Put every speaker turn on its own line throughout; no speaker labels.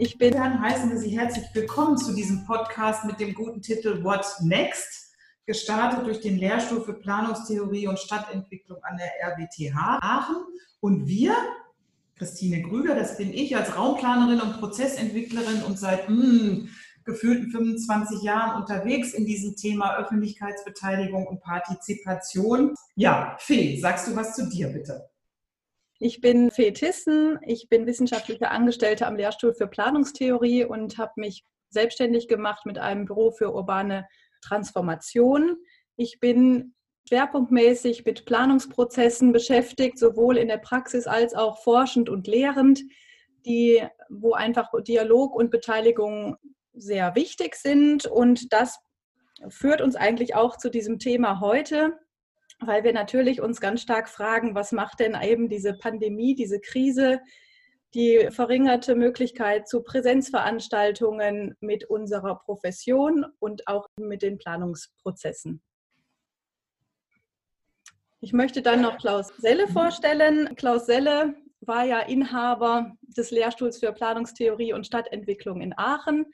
Ich bin dann heißen wir Sie herzlich willkommen zu diesem Podcast mit dem guten Titel What Next? Gestartet durch den Lehrstuhl für Planungstheorie und Stadtentwicklung an der RWTH Aachen. Und wir, Christine Grüger, das bin ich als Raumplanerin und Prozessentwicklerin und seit mh, hm, gefühlten 25 Jahren unterwegs in diesem Thema Öffentlichkeitsbeteiligung und Partizipation. Ja, Fee, sagst du was zu dir bitte?
Ich bin Fee Tissen, ich bin wissenschaftliche Angestellte am Lehrstuhl für Planungstheorie und habe mich selbstständig gemacht mit einem Büro für urbane Transformation. Ich bin schwerpunktmäßig mit Planungsprozessen beschäftigt, sowohl in der Praxis als auch forschend und lehrend, die, wo einfach Dialog und Beteiligung sehr wichtig sind. Und das führt uns eigentlich auch zu diesem Thema heute weil wir natürlich uns ganz stark fragen, was macht denn eben diese Pandemie, diese Krise, die verringerte Möglichkeit zu Präsenzveranstaltungen mit unserer Profession und auch mit den Planungsprozessen. Ich möchte dann noch Klaus Selle vorstellen. Klaus Selle war ja Inhaber des Lehrstuhls für Planungstheorie und Stadtentwicklung in Aachen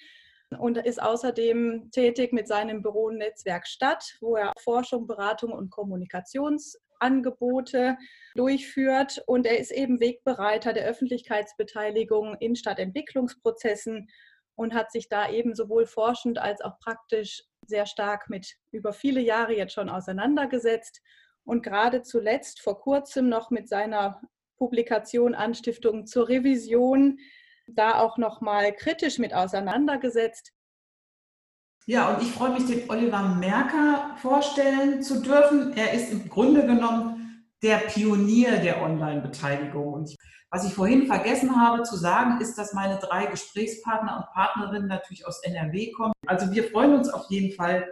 und ist außerdem tätig mit seinem Büro Netzwerk Stadt, wo er Forschung, Beratung und Kommunikationsangebote durchführt. Und er ist eben Wegbereiter der Öffentlichkeitsbeteiligung in Stadtentwicklungsprozessen und hat sich da eben sowohl forschend als auch praktisch sehr stark mit über viele Jahre jetzt schon auseinandergesetzt und gerade zuletzt vor kurzem noch mit seiner Publikation Anstiftung zur Revision da auch noch mal kritisch mit auseinandergesetzt.
Ja, und ich freue mich, den Oliver Merker vorstellen zu dürfen. Er ist im Grunde genommen der Pionier der Online-Beteiligung. Und was ich vorhin vergessen habe zu sagen, ist, dass meine drei Gesprächspartner und Partnerinnen natürlich aus NRW kommen. Also wir freuen uns auf jeden Fall,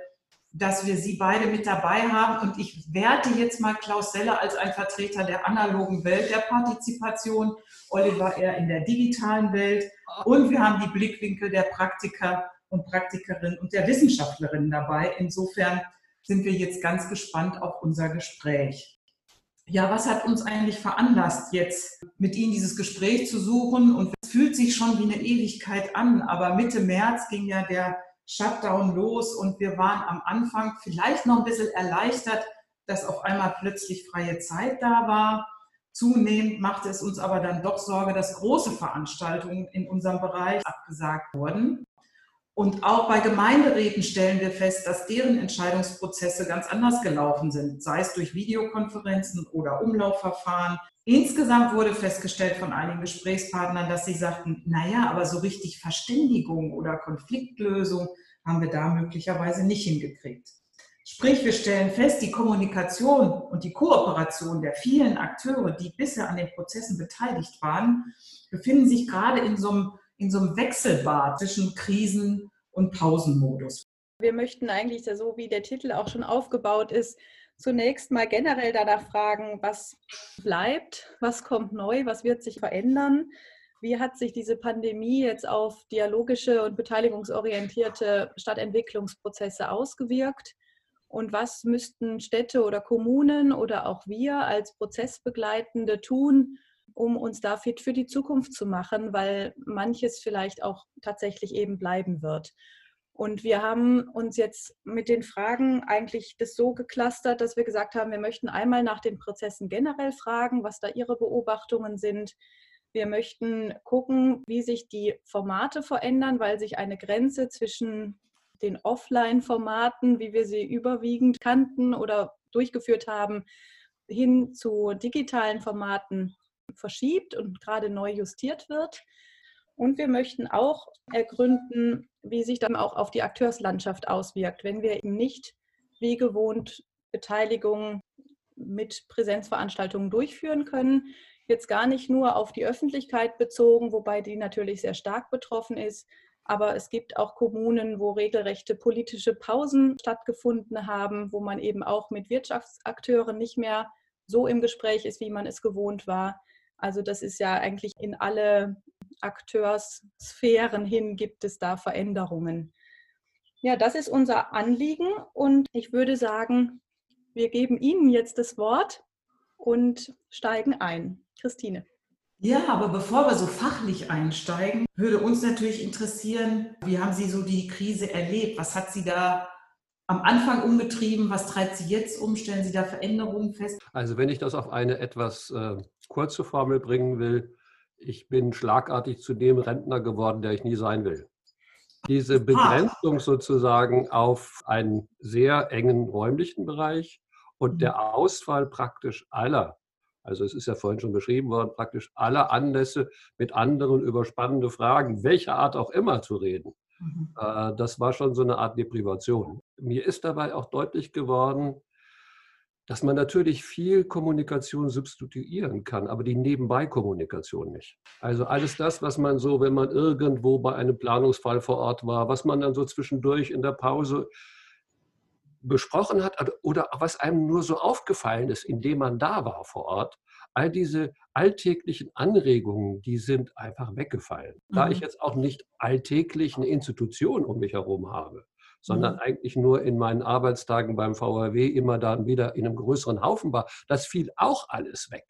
dass wir Sie beide mit dabei haben. Und ich werte jetzt mal Klaus Seller als ein Vertreter der analogen Welt der Partizipation, Oliver eher in der digitalen Welt. Und wir haben die Blickwinkel der Praktiker und Praktikerinnen und der Wissenschaftlerinnen dabei. Insofern sind wir jetzt ganz gespannt auf unser Gespräch. Ja, was hat uns eigentlich veranlasst, jetzt mit Ihnen dieses Gespräch zu suchen? Und es fühlt sich schon wie eine Ewigkeit an, aber Mitte März ging ja der Shutdown los und wir waren am Anfang vielleicht noch ein bisschen erleichtert, dass auf einmal plötzlich freie Zeit da war. Zunehmend machte es uns aber dann doch Sorge, dass große Veranstaltungen in unserem Bereich abgesagt wurden. Und auch bei Gemeinderäten stellen wir fest, dass deren Entscheidungsprozesse ganz anders gelaufen sind, sei es durch Videokonferenzen oder Umlaufverfahren. Insgesamt wurde festgestellt von einigen Gesprächspartnern, dass sie sagten, naja, aber so richtig Verständigung oder Konfliktlösung haben wir da möglicherweise nicht hingekriegt. Sprich, wir stellen fest, die Kommunikation und die Kooperation der vielen Akteure, die bisher an den Prozessen beteiligt waren, befinden sich gerade in so einem, in so einem Wechselbad zwischen Krisen- und Pausenmodus.
Wir möchten eigentlich, so wie der Titel auch schon aufgebaut ist, zunächst mal generell danach fragen, was bleibt, was kommt neu, was wird sich verändern wie hat sich diese Pandemie jetzt auf dialogische und beteiligungsorientierte Stadtentwicklungsprozesse ausgewirkt? Und was müssten Städte oder Kommunen oder auch wir als Prozessbegleitende tun, um uns da fit für die Zukunft zu machen, weil manches vielleicht auch tatsächlich eben bleiben wird. Und wir haben uns jetzt mit den Fragen eigentlich das so geklustert, dass wir gesagt haben, wir möchten einmal nach den Prozessen generell fragen, was da Ihre Beobachtungen sind. Wir möchten gucken, wie sich die Formate verändern, weil sich eine Grenze zwischen den Offline-Formaten, wie wir sie überwiegend kannten oder durchgeführt haben, hin zu digitalen Formaten verschiebt und gerade neu justiert wird. Und wir möchten auch ergründen, wie sich dann auch auf die Akteurslandschaft auswirkt, wenn wir eben nicht wie gewohnt Beteiligung mit Präsenzveranstaltungen durchführen können, jetzt gar nicht nur auf die Öffentlichkeit bezogen, wobei die natürlich sehr stark betroffen ist. Aber es gibt auch Kommunen, wo regelrechte politische Pausen stattgefunden haben, wo man eben auch mit Wirtschaftsakteuren nicht mehr so im Gespräch ist, wie man es gewohnt war. Also das ist ja eigentlich in alle Akteurssphären hin gibt es da Veränderungen. Ja, das ist unser Anliegen und ich würde sagen, wir geben Ihnen jetzt das Wort und steigen ein. Christine.
Ja, aber bevor wir so fachlich einsteigen, würde uns natürlich interessieren, wie haben Sie so die Krise erlebt? Was hat Sie da am Anfang umgetrieben? Was treibt Sie jetzt um? Stellen Sie da Veränderungen fest?
Also wenn ich das auf eine etwas äh, kurze Formel bringen will, ich bin schlagartig zu dem Rentner geworden, der ich nie sein will. Diese Begrenzung sozusagen auf einen sehr engen räumlichen Bereich und der mhm. Ausfall praktisch aller, also es ist ja vorhin schon beschrieben worden, praktisch aller Anlässe mit anderen über spannende Fragen, welcher Art auch immer zu reden. Mhm. Äh, das war schon so eine Art Deprivation. Mir ist dabei auch deutlich geworden, dass man natürlich viel Kommunikation substituieren kann, aber die Nebenbei-Kommunikation nicht. Also alles das, was man so, wenn man irgendwo bei einem Planungsfall vor Ort war, was man dann so zwischendurch in der Pause besprochen hat oder was einem nur so aufgefallen ist, indem man da war vor Ort, all diese alltäglichen Anregungen, die sind einfach weggefallen. Mhm. Da ich mhm. jetzt auch nicht alltäglich eine Institution um mich herum habe, sondern mhm. eigentlich nur in meinen Arbeitstagen beim VRW immer dann wieder in einem größeren Haufen war. Das fiel auch alles weg.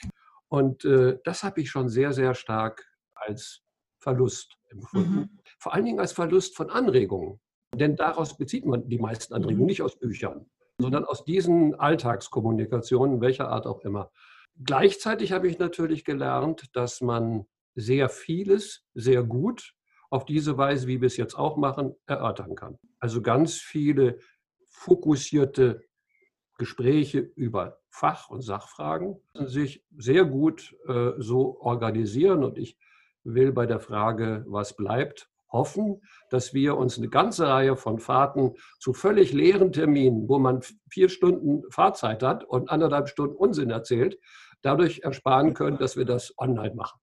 Und äh, das habe ich schon sehr, sehr stark als Verlust empfunden. Mhm. Vor allen Dingen als Verlust von Anregungen. Denn daraus bezieht man die meisten Anregungen, mhm. nicht aus Büchern, sondern aus diesen Alltagskommunikationen, welcher Art auch immer. Gleichzeitig habe ich natürlich gelernt, dass man sehr vieles sehr gut auf diese Weise, wie wir es jetzt auch machen, erörtern kann. Also ganz viele fokussierte Gespräche über Fach- und Sachfragen sich sehr gut äh, so organisieren. Und ich will bei der Frage, was bleibt, hoffen, dass wir uns eine ganze Reihe von Fahrten zu völlig leeren Terminen, wo man vier Stunden Fahrzeit hat und anderthalb Stunden Unsinn erzählt, dadurch ersparen können, dass wir das online machen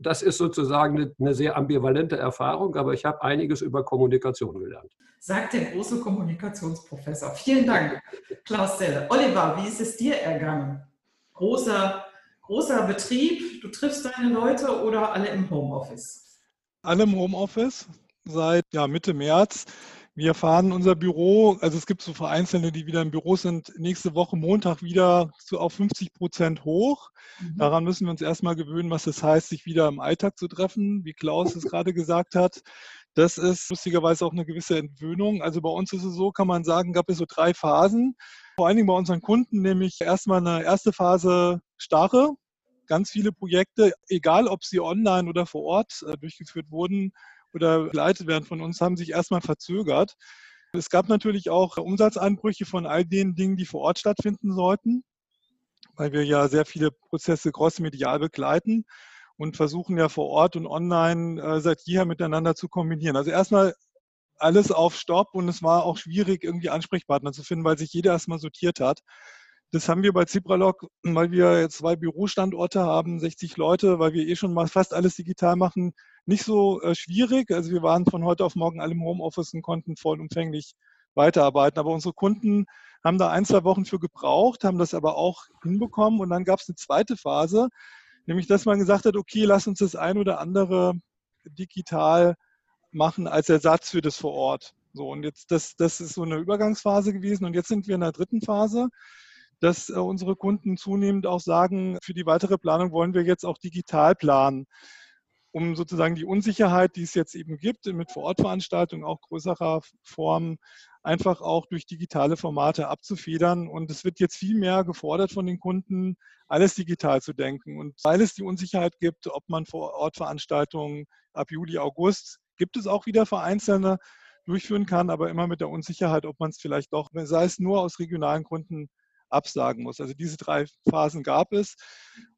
das ist sozusagen eine, sehr ambivalente Erfahrung, aber ich habe einiges über Kommunikation gelernt.
Sagt der große Kommunikationsprofessor. Vielen Dank, Klaus Selle. Oliver, wie ist es dir ergangen? Großer, großer Betrieb, du triffst deine Leute oder alle im Homeoffice?
Alle im Homeoffice seit ja, Mitte März. Wir fahren unser Büro, also es gibt so Vereinzelte, die wieder im Büro sind, nächste Woche Montag wieder zu, auf 50 Prozent hoch. Mhm. Daran müssen wir uns erstmal gewöhnen, was es heißt, sich wieder im Alltag zu treffen, wie Klaus es gerade gesagt hat. Das ist lustigerweise auch eine gewisse Entwöhnung. Also bei uns ist es so, kann man sagen, gab es so drei Phasen. Vor allen Dingen bei unseren Kunden, nämlich erstmal eine erste Phase Starre, ganz viele Projekte, egal ob sie online oder vor Ort äh, durchgeführt wurden, oder begleitet werden von uns, haben sich erstmal verzögert. Es gab natürlich auch Umsatzeinbrüche von all den Dingen, die vor Ort stattfinden sollten, weil wir ja sehr viele Prozesse crossmedial begleiten und versuchen ja vor Ort und online äh, seit jeher miteinander zu kombinieren. Also erstmal alles auf Stopp und es war auch schwierig, irgendwie Ansprechpartner zu finden, weil sich jeder erstmal sortiert hat. Das haben wir bei Zibralog, weil wir zwei Bürostandorte haben, 60 Leute, weil wir eh schon mal fast alles digital machen, nicht so äh, schwierig. Also wir waren von heute auf morgen alle im Homeoffice und konnten vollumfänglich weiterarbeiten. Aber unsere Kunden haben da ein, zwei Wochen für gebraucht, haben das aber auch hinbekommen. Und dann gab es eine zweite Phase, nämlich dass man gesagt hat, okay, lass uns das ein oder andere digital machen als Ersatz für das vor Ort. So, und jetzt, das, das ist so eine Übergangsphase gewesen. Und jetzt sind wir in der dritten Phase dass äh, unsere Kunden zunehmend auch sagen, für die weitere Planung wollen wir jetzt auch digital planen, um sozusagen die Unsicherheit, die es jetzt eben gibt, mit Vorortveranstaltungen auch größerer Form, einfach auch durch digitale Formate abzufedern. Und es wird jetzt viel mehr gefordert von den Kunden, alles digital zu denken. Und weil es die Unsicherheit gibt, ob man Vorortveranstaltungen ab Juli, August, gibt es auch wieder vereinzelte durchführen kann, aber immer mit der Unsicherheit, ob man es vielleicht doch, sei es nur aus regionalen Gründen, absagen muss. Also diese drei Phasen gab es.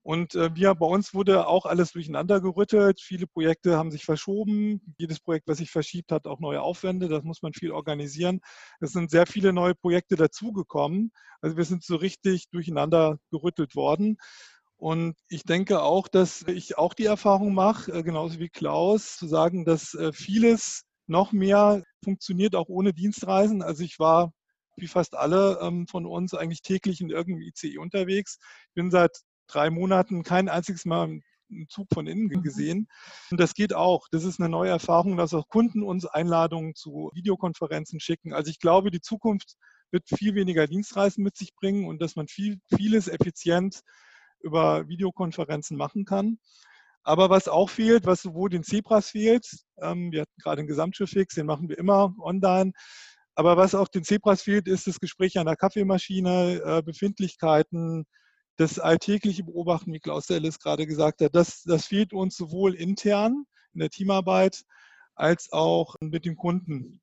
Und äh, bei uns wurde auch alles durcheinander gerüttelt. Viele Projekte haben sich verschoben. Jedes Projekt, was sich verschiebt, hat auch neue Aufwände. Das muss man viel organisieren. Es sind sehr viele neue Projekte dazugekommen. Also wir sind so richtig durcheinander gerüttelt worden. Und ich denke auch, dass ich auch die Erfahrung mache, äh, genauso wie Klaus, zu sagen, dass äh, vieles noch mehr funktioniert auch ohne Dienstreisen. Also ich war wie fast alle ähm, von uns eigentlich täglich in irgendeinem ICE unterwegs. Ich bin seit drei Monaten kein einziges Mal einen Zug von innen mhm. gesehen. Und das geht auch. Das ist eine neue Erfahrung, dass auch Kunden uns Einladungen zu Videokonferenzen schicken. Also ich glaube, die Zukunft wird viel weniger Dienstreisen mit sich bringen und dass man viel, vieles effizient über Videokonferenzen machen kann. Aber was auch fehlt, was sowohl den Zebras fehlt, ähm, wir hatten gerade einen Gesamtschiff-Fix, den machen wir immer online, aber was auch den Zebras fehlt, ist das Gespräch an der Kaffeemaschine, äh, Befindlichkeiten, das alltägliche Beobachten, wie Klaus Ellis gerade gesagt hat. Das, das fehlt uns sowohl intern in der Teamarbeit als auch mit dem Kunden.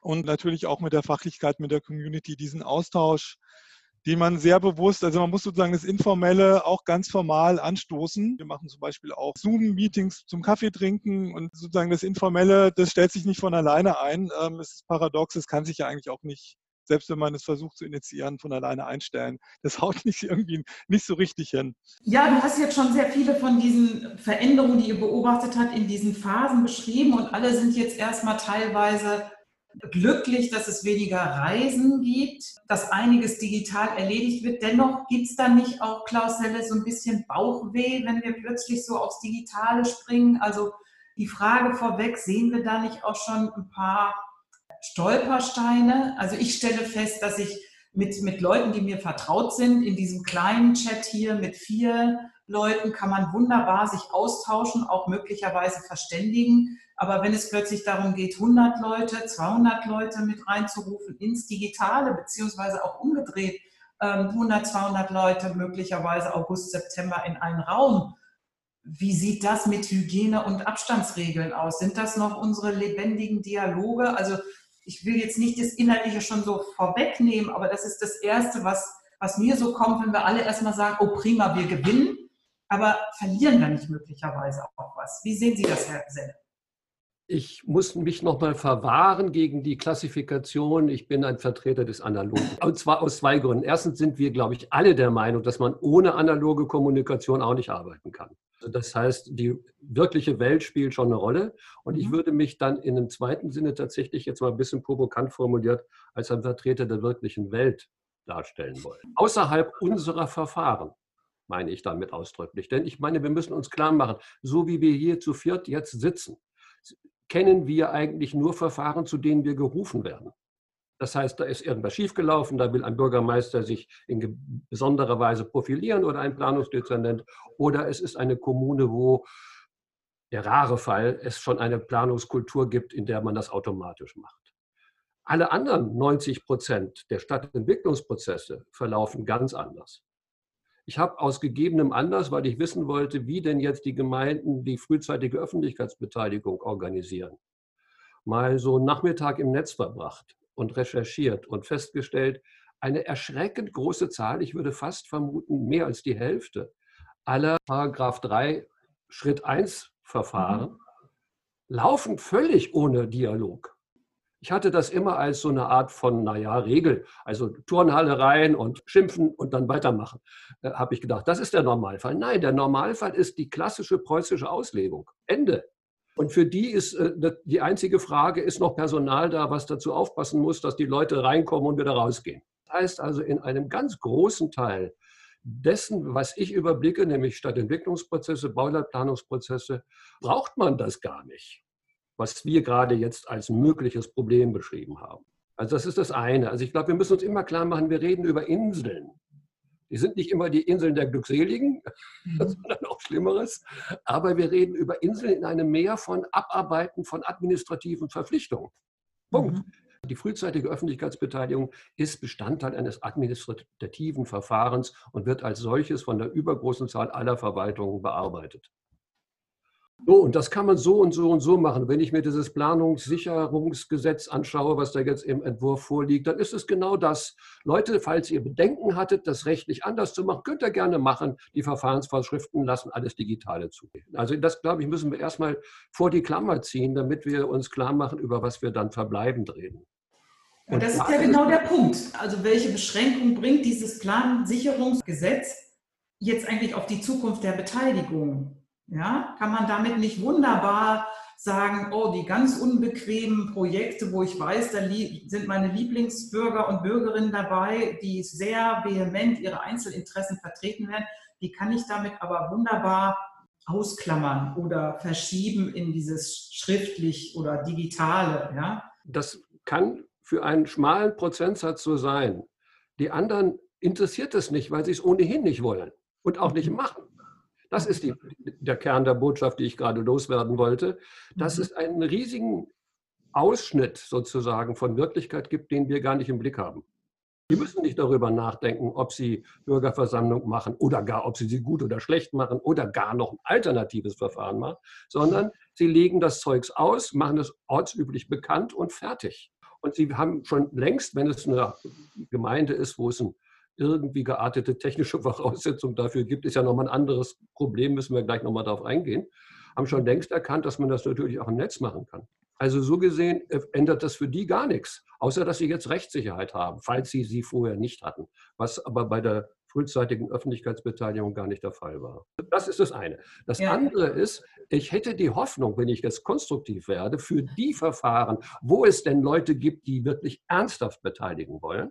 Und natürlich auch mit der Fachlichkeit, mit der Community, diesen Austausch die man sehr bewusst, also man muss sozusagen das Informelle auch ganz formal anstoßen. Wir machen zum Beispiel auch Zoom-Meetings zum Kaffee trinken und sozusagen das Informelle, das stellt sich nicht von alleine ein. Ähm, es ist paradox, es kann sich ja eigentlich auch nicht, selbst wenn man es versucht zu initiieren, von alleine einstellen. Das haut nicht irgendwie nicht so richtig hin.
Ja, du hast jetzt schon sehr viele von diesen Veränderungen, die ihr beobachtet habt, in diesen Phasen beschrieben und alle sind jetzt erstmal teilweise glücklich, dass es weniger Reisen gibt, dass einiges digital erledigt wird. Dennoch gibt es da nicht auch, Klaus Selle, so ein bisschen Bauchweh, wenn wir plötzlich so aufs Digitale springen? Also die Frage vorweg, sehen wir da nicht auch schon ein paar Stolpersteine? Also ich stelle fest, dass ich mit, mit Leuten, die mir vertraut sind, in diesem kleinen Chat hier mit vier Leuten kann man wunderbar sich austauschen, auch möglicherweise verständigen. Aber wenn es plötzlich darum geht, 100 Leute, 200 Leute mit reinzurufen ins Digitale, beziehungsweise auch umgedreht, 100, ähm, 200 Leute möglicherweise August, September in einen Raum. Wie sieht das mit Hygiene- und Abstandsregeln aus? Sind das noch unsere lebendigen Dialoge? Also ich will jetzt nicht das Inhaltliche schon so vorwegnehmen, aber das ist das Erste, was, was mir so kommt, wenn wir alle erstmal sagen, oh prima, wir gewinnen, aber verlieren wir nicht möglicherweise auch was? Wie sehen Sie das, Herr Selle?
Ich muss mich nochmal verwahren gegen die Klassifikation. Ich bin ein Vertreter des Analogen. Und zwar aus zwei Gründen. Erstens sind wir, glaube ich, alle der Meinung, dass man ohne analoge Kommunikation auch nicht arbeiten kann. Also das heißt, die wirkliche Welt spielt schon eine Rolle. Und ich mhm. würde mich dann in einem zweiten Sinne tatsächlich jetzt mal ein bisschen provokant formuliert als ein Vertreter der wirklichen Welt darstellen wollen. Außerhalb unserer Verfahren meine ich damit ausdrücklich. Denn ich meine, wir müssen uns klar machen, so wie wir hier zu viert jetzt sitzen, kennen wir eigentlich nur Verfahren, zu denen wir gerufen werden. Das heißt, da ist irgendwas schiefgelaufen, da will ein Bürgermeister sich in besonderer Weise profilieren oder ein Planungsdezernent. Oder es ist eine Kommune, wo der rare Fall es schon eine Planungskultur gibt, in der man das automatisch macht. Alle anderen 90 Prozent der Stadtentwicklungsprozesse verlaufen ganz anders. Ich habe aus gegebenem Anlass, weil ich wissen wollte, wie denn jetzt die Gemeinden die frühzeitige Öffentlichkeitsbeteiligung organisieren, mal so einen Nachmittag im Netz verbracht und recherchiert und festgestellt, eine erschreckend große Zahl, ich würde fast vermuten, mehr als die Hälfte aller Paragraph 3 Schritt 1 Verfahren mhm. laufen völlig ohne Dialog. Ich hatte das immer als so eine Art von, naja, Regel, also Turnhalle rein und schimpfen und dann weitermachen, äh, habe ich gedacht. Das ist der Normalfall. Nein, der Normalfall ist die klassische preußische Auslegung. Ende. Und für die ist äh, die einzige Frage, ist noch Personal da, was dazu aufpassen muss, dass die Leute reinkommen und wieder rausgehen. Das heißt also, in einem ganz großen Teil dessen, was ich überblicke, nämlich Stadtentwicklungsprozesse, Bauleitplanungsprozesse, braucht man das gar nicht was wir gerade jetzt als mögliches Problem beschrieben haben. Also das ist das eine. Also ich glaube, wir müssen uns immer klar machen, wir reden über Inseln. Die sind nicht immer die Inseln der Glückseligen, mhm. sondern auch Schlimmeres. Aber wir reden über Inseln in einem Meer von Abarbeiten von administrativen Verpflichtungen. Punkt. Mhm. Die frühzeitige Öffentlichkeitsbeteiligung ist Bestandteil eines administrativen Verfahrens und wird als solches von der übergroßen Zahl aller Verwaltungen bearbeitet. So, und das kann man so und so und so machen. Wenn ich mir dieses Planungssicherungsgesetz anschaue, was da jetzt im Entwurf vorliegt, dann ist es genau das. Leute, falls ihr Bedenken hattet, das rechtlich anders zu machen, könnt ihr gerne machen. Die Verfahrensvorschriften lassen alles Digitale zugehen. Also das, glaube ich, müssen wir erstmal vor die Klammer ziehen, damit wir uns klar machen, über was wir dann verbleibend reden.
Und das ist ja genau der Punkt. Also welche Beschränkung bringt dieses Plansicherungsgesetz jetzt eigentlich auf die Zukunft der Beteiligung? Ja, kann man damit nicht wunderbar sagen, oh, die ganz unbequemen Projekte, wo ich weiß, da sind meine Lieblingsbürger und Bürgerinnen dabei, die sehr vehement ihre Einzelinteressen vertreten werden, die kann ich damit aber wunderbar ausklammern oder verschieben in dieses schriftlich oder digitale. Ja?
Das kann für einen schmalen Prozentsatz so sein. Die anderen interessiert es nicht, weil sie es ohnehin nicht wollen und auch nicht mhm. machen. Das ist die, der Kern der Botschaft, die ich gerade loswerden wollte, dass mhm. es einen riesigen Ausschnitt sozusagen von Wirklichkeit gibt, den wir gar nicht im Blick haben. Die müssen nicht darüber nachdenken, ob sie Bürgerversammlung machen oder gar, ob sie sie gut oder schlecht machen oder gar noch ein alternatives Verfahren machen, sondern sie legen das Zeugs aus, machen es ortsüblich bekannt und fertig. Und sie haben schon längst, wenn es eine Gemeinde ist, wo es ein irgendwie geartete technische Voraussetzung dafür gibt, ist ja nochmal ein anderes Problem, müssen wir gleich nochmal darauf eingehen, haben schon längst erkannt, dass man das natürlich auch im Netz machen kann. Also so gesehen äh, ändert das für die gar nichts, außer dass sie jetzt Rechtssicherheit haben, falls sie sie vorher nicht hatten, was aber bei der frühzeitigen Öffentlichkeitsbeteiligung gar nicht der Fall war. Das ist das eine. Das ja. andere ist, ich hätte die Hoffnung, wenn ich jetzt konstruktiv werde, für die Verfahren, wo es denn Leute gibt, die wirklich ernsthaft beteiligen wollen,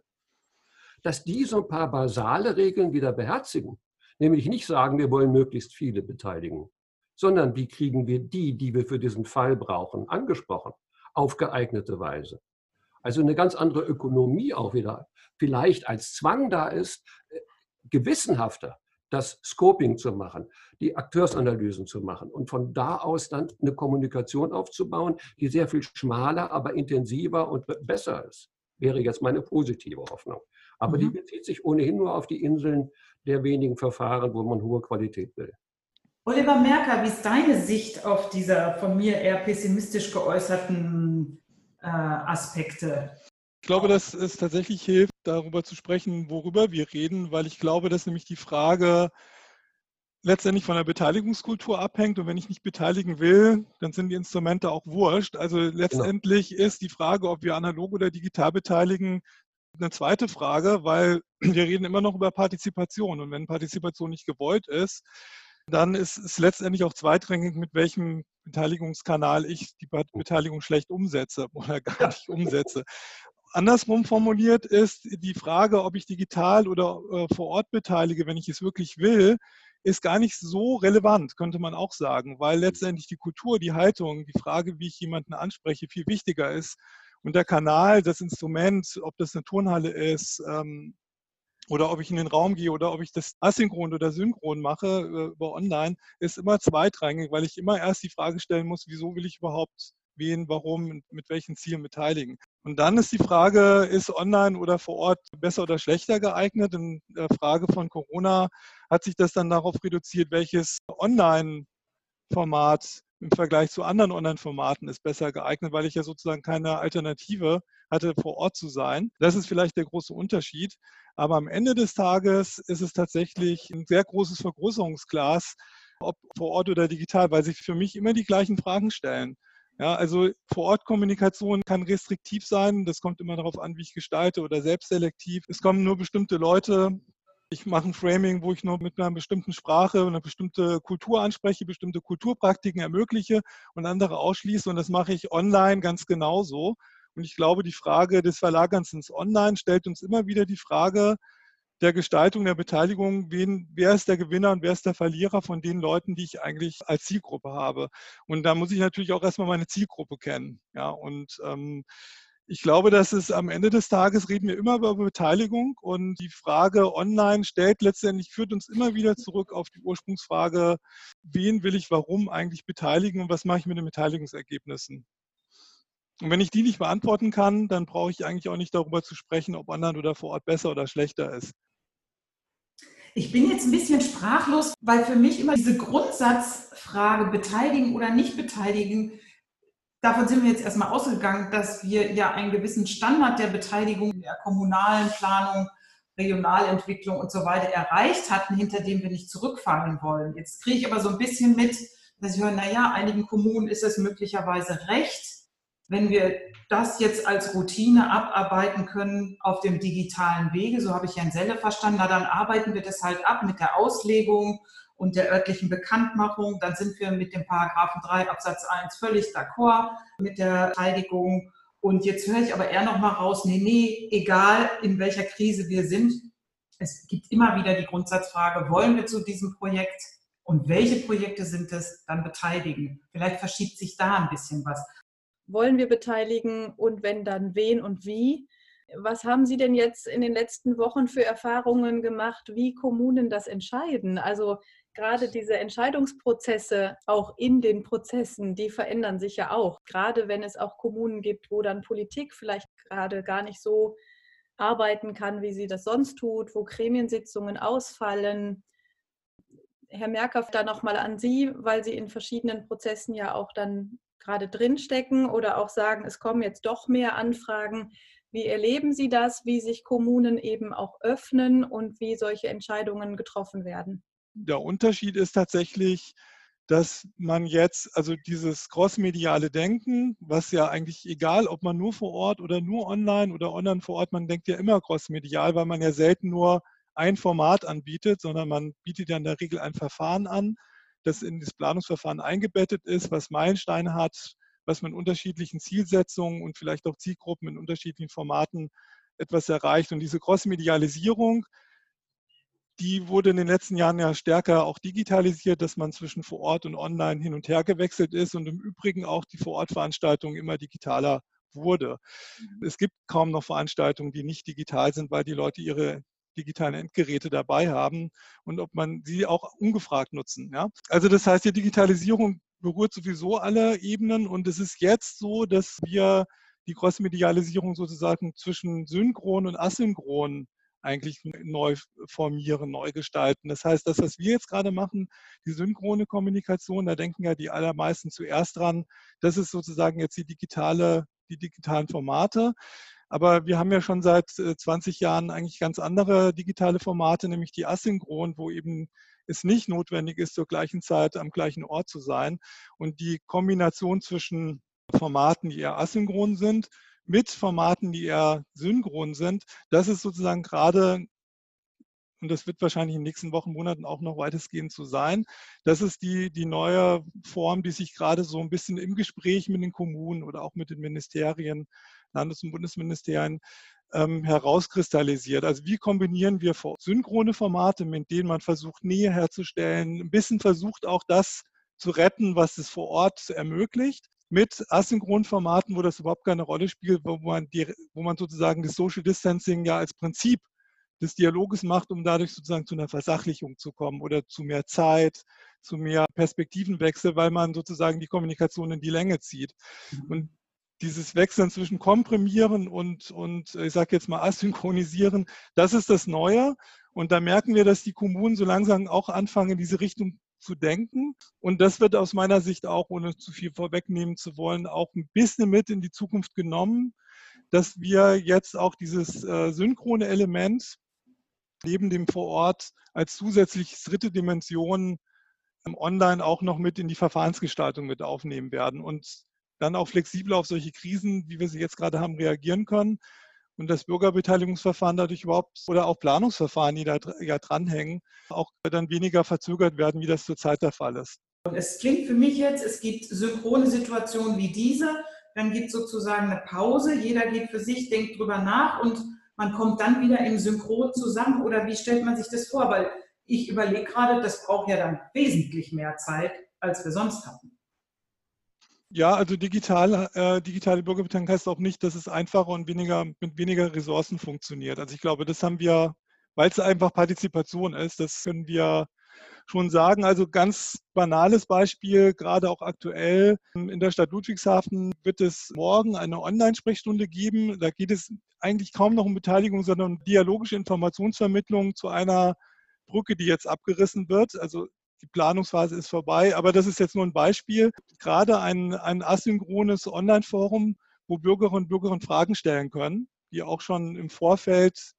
dass die so ein paar basale Regeln wieder beherzigen. Nämlich nicht sagen, wir wollen möglichst viele beteiligen, sondern wie kriegen wir die, die wir für diesen Fall brauchen, angesprochen, auf geeignete Weise. Also eine ganz andere Ökonomie auch wieder, vielleicht als Zwang da ist, äh, gewissenhafter das Scoping zu machen, die Akteursanalysen zu machen und von da aus dann eine Kommunikation aufzubauen, die sehr viel schmaler, aber intensiver und besser ist, wäre jetzt meine positive Hoffnung. Aber mhm. die bezieht sich ohnehin nur auf die Inseln der wenigen Verfahren, wo man hohe Qualität will.
Oliver Merker, wie ist deine Sicht auf diese von mir eher pessimistisch geäußerten äh, Aspekte?
Ich glaube, dass es tatsächlich hilft, darüber zu sprechen, worüber wir reden, weil ich glaube, dass nämlich die Frage letztendlich von der Beteiligungskultur abhängt. Und wenn ich nicht beteiligen will, dann sind die Instrumente auch wurscht. Also genau. letztendlich genau. ist die Frage, ob wir analog oder digital beteiligen, eine zweite Frage, weil wir reden immer noch über Partizipation. Und wenn Partizipation nicht gewollt ist, dann ist es letztendlich auch zweitrangig, mit welchem Beteiligungskanal ich die Beteiligung schlecht umsetze oder gar nicht umsetze. Andersrum formuliert ist die Frage, ob ich digital oder äh, vor Ort beteilige, wenn ich es wirklich will, ist gar nicht so relevant, könnte man auch sagen, weil letztendlich die Kultur, die Haltung, die Frage, wie ich jemanden anspreche, viel wichtiger ist und der Kanal, das Instrument, ob das eine Turnhalle ist ähm, oder ob ich in den Raum gehe oder ob ich das asynchron oder synchron mache äh, über online, ist immer zweitrangig, weil ich immer erst die Frage stellen muss, wieso will ich überhaupt wen, warum, mit welchen Zielen beteiligen. Und dann ist die Frage, ist online oder vor Ort besser oder schlechter geeignet? In der Frage von Corona hat sich das dann darauf reduziert, welches Online-Format im Vergleich zu anderen Online-Formaten ist besser geeignet, weil ich ja sozusagen keine Alternative hatte, vor Ort zu sein. Das ist vielleicht der große Unterschied. Aber am Ende des Tages ist es tatsächlich ein sehr großes Vergrößerungsglas, ob vor Ort oder digital, weil sich für mich immer die gleichen Fragen stellen. Ja, also Vor-Ort-Kommunikation kann restriktiv sein. Das kommt immer darauf an, wie ich gestalte oder selbstselektiv. Es kommen nur bestimmte Leute ich mache ein Framing, wo ich nur mit einer bestimmten Sprache eine bestimmte Kultur anspreche, bestimmte Kulturpraktiken ermögliche und andere ausschließe. Und das mache ich online ganz genauso. Und ich glaube, die Frage des Verlagerns ins Online stellt uns immer wieder die Frage der Gestaltung der Beteiligung, wen, wer ist der Gewinner und wer ist der Verlierer von den Leuten, die ich eigentlich als Zielgruppe habe. Und da muss ich natürlich auch erstmal meine Zielgruppe kennen. Ja, und ähm, ich glaube, dass es am Ende des Tages reden wir immer über Beteiligung und die Frage online stellt letztendlich, führt uns immer wieder zurück auf die Ursprungsfrage, wen will ich warum eigentlich beteiligen und was mache ich mit den Beteiligungsergebnissen. Und wenn ich die nicht beantworten kann, dann brauche ich eigentlich auch nicht darüber zu sprechen, ob online oder vor Ort besser oder schlechter ist.
Ich bin jetzt ein bisschen sprachlos, weil für mich immer diese Grundsatzfrage, beteiligen oder nicht beteiligen, Davon sind wir jetzt erstmal ausgegangen, dass wir ja einen gewissen Standard der Beteiligung der kommunalen Planung, Regionalentwicklung und so weiter erreicht hatten, hinter dem wir nicht zurückfallen wollen. Jetzt kriege ich aber so ein bisschen mit, dass ich höre, naja, einigen Kommunen ist es möglicherweise recht, wenn wir das jetzt als Routine abarbeiten können auf dem digitalen Wege, so habe ich Herrn Selle verstanden, na dann arbeiten wir das halt ab mit der Auslegung und der örtlichen Bekanntmachung. Dann sind wir mit dem Paragraphen 3 Absatz 1 völlig d'accord mit der Verteidigung. Und jetzt höre ich aber eher noch mal raus, nee, nee, egal in welcher Krise wir sind, es gibt immer wieder die Grundsatzfrage, wollen wir zu diesem Projekt und welche Projekte sind es, dann beteiligen. Vielleicht verschiebt sich da ein bisschen was.
Wollen wir beteiligen und wenn dann wen und wie? Was haben Sie denn jetzt in den letzten Wochen für Erfahrungen gemacht, wie Kommunen das entscheiden? Also gerade diese Entscheidungsprozesse auch in den Prozessen, die verändern sich ja auch. Gerade wenn es auch Kommunen gibt, wo dann Politik vielleicht gerade gar nicht so arbeiten kann, wie sie das sonst tut, wo Gremiensitzungen ausfallen. Herr Merker, da nochmal an Sie, weil Sie in verschiedenen Prozessen ja auch dann gerade drinstecken oder auch sagen, es kommen jetzt doch mehr Anfragen. Wie erleben Sie das, wie sich Kommunen eben auch öffnen und wie solche Entscheidungen getroffen werden?
Der Unterschied ist tatsächlich, dass man jetzt, also dieses crossmediale Denken, was ja eigentlich egal, ob man nur vor Ort oder nur online oder online vor Ort, man denkt ja immer crossmedial, weil man ja selten nur ein Format anbietet, sondern man bietet ja in der Regel ein Verfahren an, das in das Planungsverfahren eingebettet ist, was Meilensteine hat, was mit unterschiedlichen Zielsetzungen und vielleicht auch Zielgruppen in unterschiedlichen Formaten etwas erreicht. Und diese Crossmedialisierung, die wurde in den letzten Jahren ja stärker auch digitalisiert, dass man zwischen vor Ort und online hin und her gewechselt ist und im Übrigen auch die Vor-Ort-Veranstaltung immer digitaler wurde. Mhm. Es gibt kaum noch Veranstaltungen, die nicht digital sind, weil die Leute ihre digitalen Endgeräte dabei haben und ob man sie auch ungefragt nutzen. Ja? Also das heißt, die Digitalisierung berührt sowieso alle Ebenen und es ist jetzt so, dass wir die Crossmedialisierung sozusagen zwischen synchron und asynchron eigentlich neu formieren, neu gestalten. Das heißt, das, was wir jetzt gerade machen, die synchrone Kommunikation, da denken ja die allermeisten zuerst dran, das ist sozusagen jetzt die digitale, die digitalen Formate. Aber wir haben ja schon seit 20 äh, Jahren eigentlich ganz andere digitale Formate, nämlich die asynchron, wo eben es nicht notwendig ist, zur gleichen Zeit am gleichen Ort zu sein. Und die Kombination zwischen Formaten, die eher asynchron sind, mit Formaten, die eher synchron sind. Das ist sozusagen gerade, und das wird wahrscheinlich in den nächsten Wochen, Monaten auch noch weitestgehend so sein, das ist die, die neue Form, die sich gerade so ein bisschen im Gespräch mit den Kommunen oder auch mit den Ministerien, Landes- und Bundesministerien ähm, herauskristallisiert. Also wie kombinieren wir synchrone Formate, mit denen man versucht, Nähe herzustellen, ein bisschen versucht auch das zu retten, was es vor Ort ermöglicht mit asynchronen Formaten, wo das überhaupt keine Rolle spielt, wo man, die, wo man sozusagen das Social Distancing ja als Prinzip des Dialoges macht, um dadurch sozusagen zu einer Versachlichung zu kommen oder zu mehr Zeit, zu mehr Perspektivenwechsel, weil man sozusagen die Kommunikation in die Länge zieht. Mhm. Und dieses Wechseln zwischen Komprimieren und, und ich sage jetzt mal Asynchronisieren, das ist das Neue. Und da merken wir, dass die Kommunen so langsam auch anfangen, in diese Richtung zu denken. Und das wird aus meiner Sicht auch, ohne zu viel vorwegnehmen zu wollen, auch ein bisschen mit in die Zukunft genommen, dass wir jetzt auch dieses äh, synchrone Element neben dem vor Ort als zusätzliches dritte Dimension ähm, online auch noch mit in die Verfahrensgestaltung mit aufnehmen werden und dann auch flexibel auf solche Krisen, wie wir sie jetzt gerade haben, reagieren können und das Bürgerbeteiligungsverfahren dadurch überhaupt oder auch Planungsverfahren, die da ja dranhängen, auch dann weniger verzögert werden, wie das zurzeit der Fall ist.
Es klingt für mich jetzt, es gibt synchrone Situationen wie diese, dann gibt es sozusagen eine Pause, jeder geht für sich, denkt drüber nach und man kommt dann wieder im Synchron zusammen oder wie stellt man sich das vor? Weil ich überlege gerade, das braucht ja dann wesentlich mehr Zeit, als wir sonst hatten.
Ja, also digital, äh, digitale Bürgerbeteiligung heißt auch nicht, dass es einfacher und weniger mit weniger Ressourcen funktioniert. Also ich glaube, das haben wir, weil es einfach Partizipation ist, das können wir schon sagen. Also ganz banales Beispiel, gerade auch aktuell in der Stadt Ludwigshafen wird es morgen eine Online-Sprechstunde geben. Da geht es eigentlich kaum noch um Beteiligung, sondern um dialogische Informationsvermittlung zu einer Brücke, die jetzt abgerissen wird. Also die Planungsphase ist vorbei. Aber das ist jetzt nur ein Beispiel. Gerade ein, ein asynchrones Online-Forum, wo Bürgerinnen und Bürger Fragen stellen können, die auch schon im Vorfeld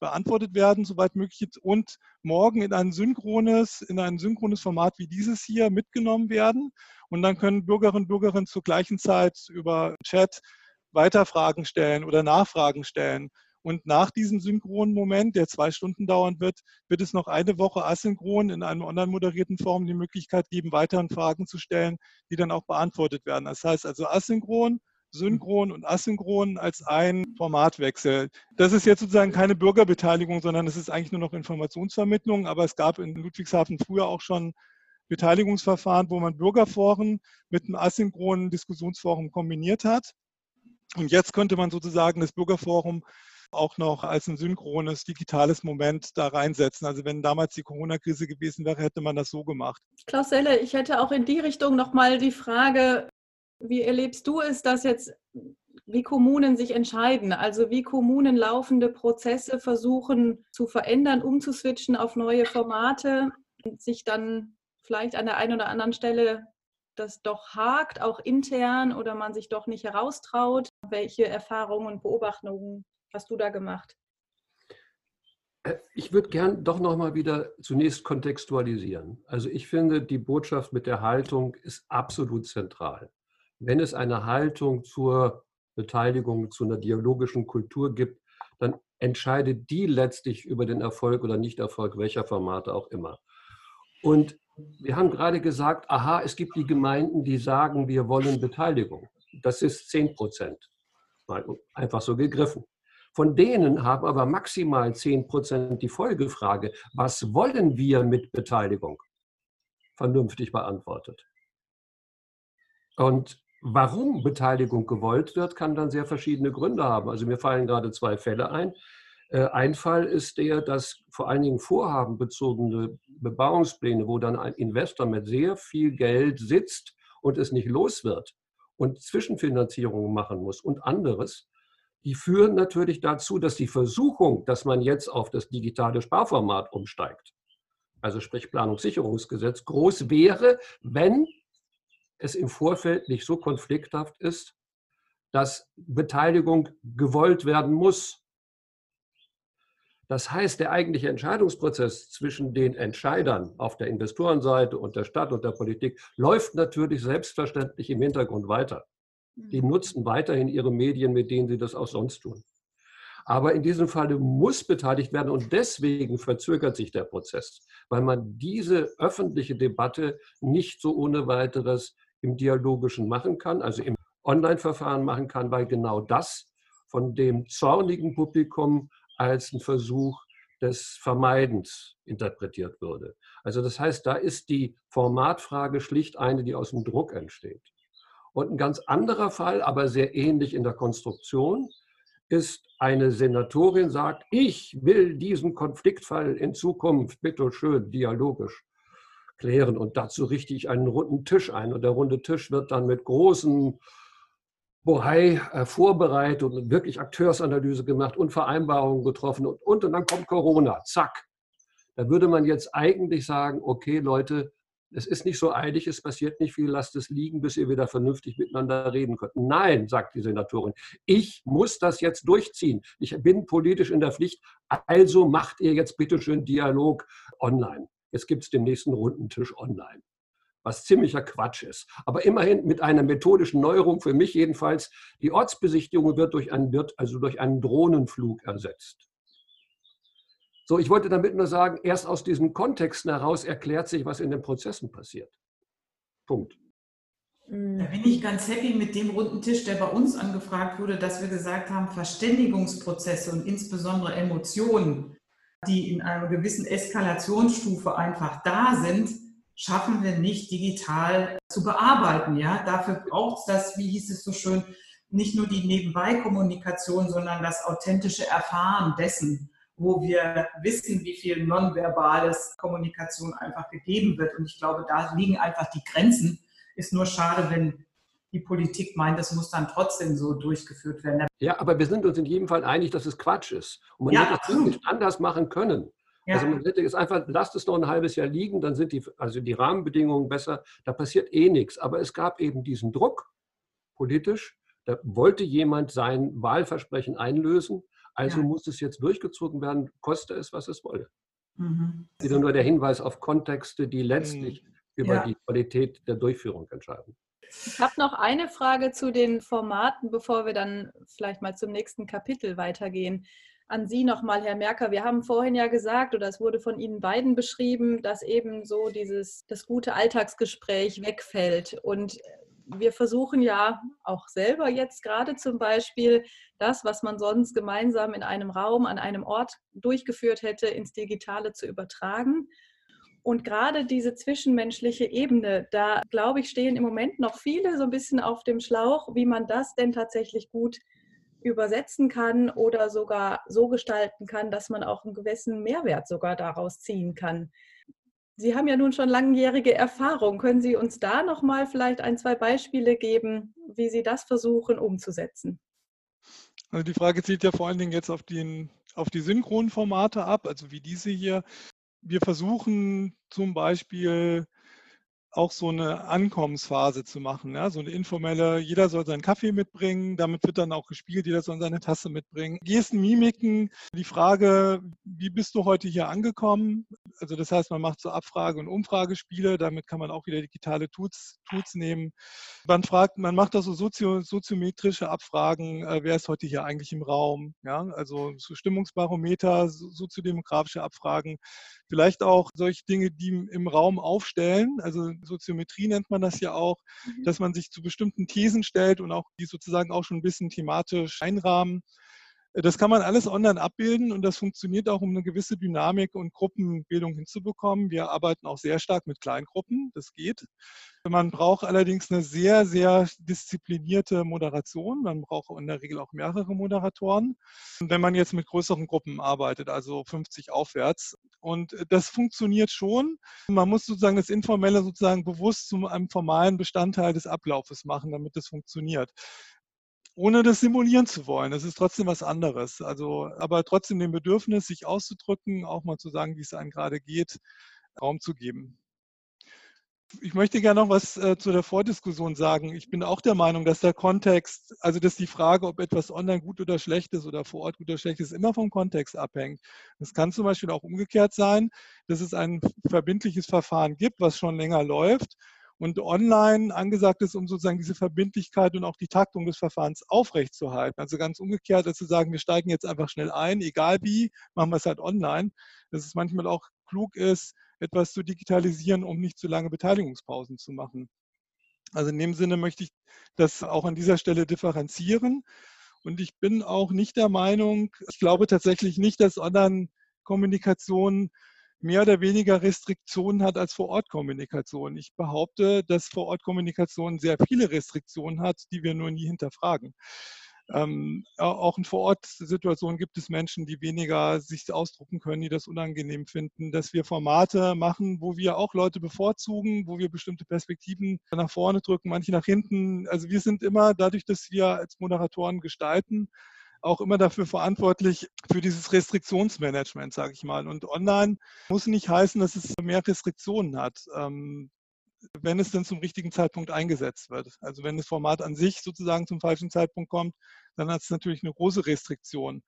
beantwortet werden, soweit möglich und morgen in ein synchrones, in ein synchrones Format wie dieses hier mitgenommen werden. Und dann können Bürgerinnen und Bürger zur gleichen Zeit über Chat weiter Fragen stellen oder Nachfragen stellen. Und nach diesem synchronen Moment, der zwei Stunden dauern wird, wird es noch eine Woche asynchron in einem online moderierten Form die Möglichkeit geben, weiteren Fragen zu stellen, die dann auch beantwortet werden. Das heißt also asynchron, synchron und asynchron als ein Formatwechsel. Das ist jetzt sozusagen keine Bürgerbeteiligung, sondern es ist eigentlich nur noch Informationsvermittlung. Aber es gab in Ludwigshafen früher auch schon Beteiligungsverfahren, wo man Bürgerforen mit einem asynchronen Diskussionsforum kombiniert hat. Und jetzt könnte man sozusagen das Bürgerforum auch noch als ein synchrones digitales Moment da reinsetzen. Also wenn damals die Corona-Krise gewesen wäre, hätte man das so gemacht.
Klaus Selle, ich hätte auch in die Richtung nochmal die Frage, wie erlebst du es, dass jetzt wie Kommunen sich entscheiden, also wie Kommunen laufende Prozesse versuchen zu verändern, umzuswitchen auf neue Formate und sich dann vielleicht an der einen oder anderen Stelle das doch hakt, auch intern, oder man sich doch nicht heraustraut. Welche Erfahrungen und Beobachtungen hast du da gemacht?
Äh, ich würde gern doch nochmal wieder zunächst kontextualisieren. Also ich finde, die Botschaft mit der Haltung ist absolut zentral. Wenn es eine Haltung zur Beteiligung, zu einer dialogischen Kultur gibt, dann entscheidet die letztlich über den Erfolg oder Nichterfolg welcher Formate auch immer. Und wir haben gerade gesagt, aha, es gibt die Gemeinden, die sagen, wir wollen Beteiligung. Das ist 10 Prozent. Einfach so gegriffen. Von denen haben aber maximal 10 Prozent die Folgefrage, was wollen wir mit Beteiligung? Vernünftig beantwortet. Und warum Beteiligung gewollt wird, kann dann sehr verschiedene Gründe haben. Also mir fallen gerade zwei Fälle ein. Äh, ein Fall ist der, dass vor allen Dingen vorhabenbezogene Bebauungspläne, wo dann ein Investor mit sehr viel Geld sitzt und es nicht los wird und Zwischenfinanzierungen machen muss und anderes, die führen natürlich dazu, dass die Versuchung, dass man jetzt auf das digitale Sparformat umsteigt, also sprich Planungssicherungsgesetz, groß wäre, wenn es im Vorfeld nicht so konflikthaft ist, dass Beteiligung gewollt werden muss. Das heißt, der eigentliche Entscheidungsprozess zwischen den Entscheidern auf der Investorenseite und der Stadt und der Politik läuft natürlich selbstverständlich im Hintergrund weiter. Die mhm. nutzen weiterhin ihre Medien, mit denen sie das auch sonst tun. Aber in diesem Falle muss beteiligt werden und deswegen verzögert sich der Prozess, weil man diese öffentliche Debatte nicht so ohne weiteres im Dialogischen machen kann, also im Online-Verfahren machen kann, weil genau das von dem zornigen Publikum als ein Versuch des Vermeidens interpretiert würde. Also das heißt, da ist die Formatfrage schlicht eine, die aus dem Druck entsteht. Und ein ganz anderer Fall, aber sehr ähnlich in der Konstruktion, ist eine Senatorin sagt, ich will diesen Konfliktfall in Zukunft bitte schön dialogisch klären und dazu richte ich einen runden Tisch ein und der runde Tisch wird dann mit großen Bohai äh, vorbereitet und wirklich Akteursanalyse gemacht und Vereinbarungen getroffen und, und, und dann kommt Corona, zack. Da würde man jetzt eigentlich sagen, okay Leute, es ist nicht so eilig, es passiert nicht viel, lasst es liegen, bis ihr wieder vernünftig miteinander reden könnt. Nein, sagt die Senatorin, ich muss das jetzt durchziehen. Ich bin politisch in der Pflicht, also macht ihr jetzt bitte schön Dialog online. Jetzt gibt es den nächsten runden Tisch online was ziemlicher Quatsch ist. Aber immerhin mit einer methodischen Neuerung, für mich jedenfalls, die Ortsbesichtigung wird durch einen, wird also durch einen Drohnenflug ersetzt. So, ich wollte damit nur sagen, erst aus diesen Kontexten heraus erklärt sich, was in den Prozessen passiert. Punkt.
Da bin ich ganz happy mit dem runden Tisch, der bei uns angefragt wurde, dass wir gesagt haben, Verständigungsprozesse und insbesondere Emotionen, die in einer gewissen Eskalationsstufe einfach da sind, schaffen wir nicht digital zu bearbeiten. Ja? Dafür braucht es das, wie hieß es so schön, nicht nur die Nebenbei-Kommunikation, sondern das authentische Erfahren dessen, wo wir wissen, wie viel nonverbales Kommunikation einfach gegeben wird. Und ich glaube, da liegen einfach die Grenzen. Ist nur schade, wenn die Politik meint, das muss dann trotzdem so durchgeführt werden.
Ja, aber wir sind uns in jedem Fall einig, dass es Quatsch ist. Und man ja, wird das nicht anders machen können. Ja. Also man hätte jetzt einfach, lasst es noch ein halbes Jahr liegen, dann sind die, also die Rahmenbedingungen besser, da passiert eh nichts. Aber es gab eben diesen Druck politisch, da wollte jemand sein Wahlversprechen einlösen, also ja. muss es jetzt durchgezogen werden, koste es, was es wolle. Mhm. Wieder nur der Hinweis auf Kontexte, die letztlich mhm. über ja. die Qualität der Durchführung entscheiden.
Ich habe noch eine Frage zu den Formaten, bevor wir dann vielleicht mal zum nächsten Kapitel weitergehen an Sie nochmal, Herr Merker. Wir haben vorhin ja gesagt, oder es wurde von Ihnen beiden beschrieben, dass eben so dieses, das gute Alltagsgespräch wegfällt. Und wir versuchen ja auch selber jetzt gerade zum Beispiel das, was man sonst gemeinsam in einem Raum, an einem Ort durchgeführt hätte, ins Digitale zu übertragen. Und gerade diese zwischenmenschliche Ebene, da glaube ich, stehen im Moment noch viele so ein bisschen auf dem Schlauch, wie man das denn tatsächlich gut übersetzen kann oder sogar so gestalten kann, dass man auch einen gewissen Mehrwert sogar daraus ziehen kann. Sie haben ja nun schon langjährige Erfahrung. Können Sie uns da noch mal vielleicht ein, zwei Beispiele geben, wie Sie das versuchen umzusetzen?
Also die Frage zielt ja vor allen Dingen jetzt auf, den, auf die Synchronformate ab, also wie diese hier. Wir versuchen zum Beispiel auch so eine Ankommensphase zu machen. Ja? So eine informelle, jeder soll seinen Kaffee mitbringen, damit wird dann auch gespielt, jeder soll seine Tasse mitbringen. Gesten, Mimiken, die Frage, wie bist du heute hier angekommen? Also das heißt, man macht so Abfrage- und Umfragespiele, damit kann man auch wieder digitale Tools, Tools nehmen. Man fragt, man macht auch so sozio, soziometrische Abfragen, äh, wer ist heute hier eigentlich im Raum? Ja? Also so Stimmungsbarometer, soziodemografische Abfragen, vielleicht auch solche Dinge, die im Raum aufstellen, also Soziometrie nennt man das ja auch, mhm. dass man sich zu bestimmten Thesen stellt und auch die sozusagen auch schon ein bisschen thematisch einrahmen. Das kann man alles online abbilden und das funktioniert auch, um eine gewisse Dynamik und Gruppenbildung hinzubekommen. Wir arbeiten auch sehr stark mit Kleingruppen, das geht. Man braucht allerdings eine sehr, sehr disziplinierte Moderation. Man braucht in der Regel auch mehrere Moderatoren. wenn man jetzt mit größeren Gruppen arbeitet, also 50 aufwärts, und das funktioniert schon. Man muss sozusagen das Informelle sozusagen bewusst zu einem formalen Bestandteil des Ablaufes machen, damit das funktioniert ohne das simulieren zu wollen. Das ist trotzdem was anderes. Also, aber trotzdem dem Bedürfnis, sich auszudrücken, auch mal zu sagen, wie es einem gerade geht, Raum zu geben. Ich möchte gerne noch was äh, zu der Vordiskussion sagen. Ich bin auch der Meinung, dass der Kontext, also dass die Frage, ob etwas online gut oder schlecht ist oder vor Ort gut oder schlecht ist, immer vom Kontext abhängt. Es kann zum Beispiel auch umgekehrt sein, dass es ein verbindliches Verfahren gibt, was schon länger läuft und online angesagt ist, um sozusagen diese Verbindlichkeit und auch die Taktung des Verfahrens aufrechtzuerhalten. Also ganz umgekehrt, als zu sagen, wir steigen jetzt einfach schnell ein, egal wie, machen wir es halt online. Dass es manchmal auch klug ist, etwas zu digitalisieren, um nicht zu lange Beteiligungspausen zu machen. Also in dem Sinne möchte ich das auch an dieser Stelle differenzieren. Und ich bin auch nicht der Meinung, ich glaube tatsächlich nicht, dass Online-Kommunikation mehr oder weniger Restriktionen hat als Vor-Ort-Kommunikation. Ich behaupte, dass Vor-Ort-Kommunikation sehr viele Restriktionen hat, die wir nur nie hinterfragen. Ähm, auch in Vor-Ort-Situationen gibt es Menschen, die weniger sich ausdrucken können, die das unangenehm finden, dass wir Formate machen, wo wir auch Leute bevorzugen, wo wir bestimmte Perspektiven nach vorne drücken, manche nach hinten. Also wir sind immer dadurch, dass wir als Moderatoren gestalten, auch immer dafür verantwortlich für dieses Restriktionsmanagement, sage ich mal. Und online muss nicht heißen, dass es mehr Restriktionen hat, ähm, wenn es denn zum richtigen Zeitpunkt eingesetzt wird. Also wenn das Format an sich sozusagen zum falschen Zeitpunkt kommt, dann hat es natürlich eine große Restriktion.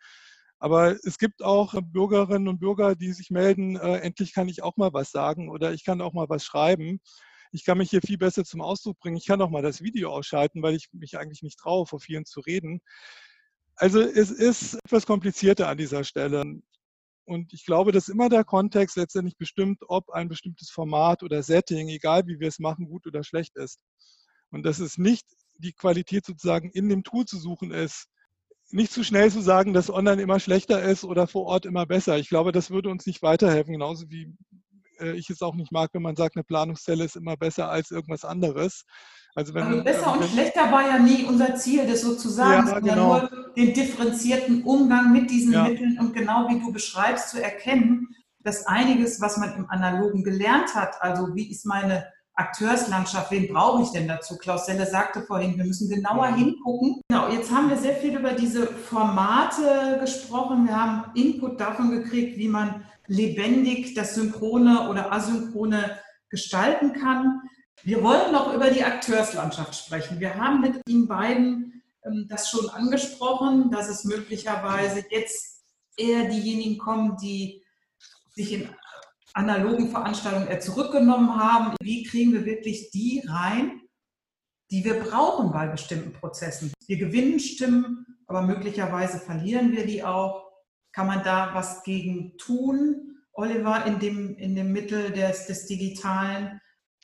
Aber es gibt auch Bürgerinnen und Bürger, die sich melden, äh, endlich kann ich auch mal was sagen oder ich kann auch mal was schreiben. Ich kann mich hier viel besser zum Ausdruck bringen. Ich kann auch mal das Video ausschalten, weil ich mich eigentlich nicht traue, vor vielen zu reden. Also es ist etwas komplizierter an dieser Stelle. Und ich glaube, dass immer der Kontext letztendlich bestimmt, ob ein bestimmtes Format oder Setting, egal wie wir es machen, gut oder schlecht ist. Und dass es nicht die Qualität sozusagen in dem Tool zu suchen ist, nicht zu schnell zu sagen, dass online immer schlechter ist oder vor Ort immer besser. Ich glaube, das würde uns nicht weiterhelfen, genauso wie ich es auch nicht mag, wenn man sagt, eine Planungszelle ist immer besser als irgendwas anderes.
Also, wenn, also besser und schlechter war ja nie unser Ziel, das sozusagen, ja, sondern genau. nur den differenzierten Umgang mit diesen ja. Mitteln und genau wie du beschreibst, zu erkennen, dass einiges, was man im Analogen gelernt hat, also wie ist meine Akteurslandschaft, wen brauche ich denn dazu? Klaus Selle sagte vorhin, wir müssen genauer mhm. hingucken. Genau, jetzt haben wir sehr viel über diese Formate gesprochen. Wir haben Input davon gekriegt, wie man lebendig das Synchrone oder Asynchrone gestalten kann. Wir wollen noch über die Akteurslandschaft sprechen. Wir haben mit Ihnen beiden ähm, das schon angesprochen, dass es möglicherweise jetzt eher diejenigen kommen, die sich in analogen Veranstaltungen eher zurückgenommen haben. Wie kriegen wir wirklich die rein, die wir brauchen bei bestimmten Prozessen? Wir gewinnen Stimmen, aber möglicherweise verlieren wir die auch. Kann man da was gegen tun, Oliver, in dem, in dem Mittel des, des Digitalen?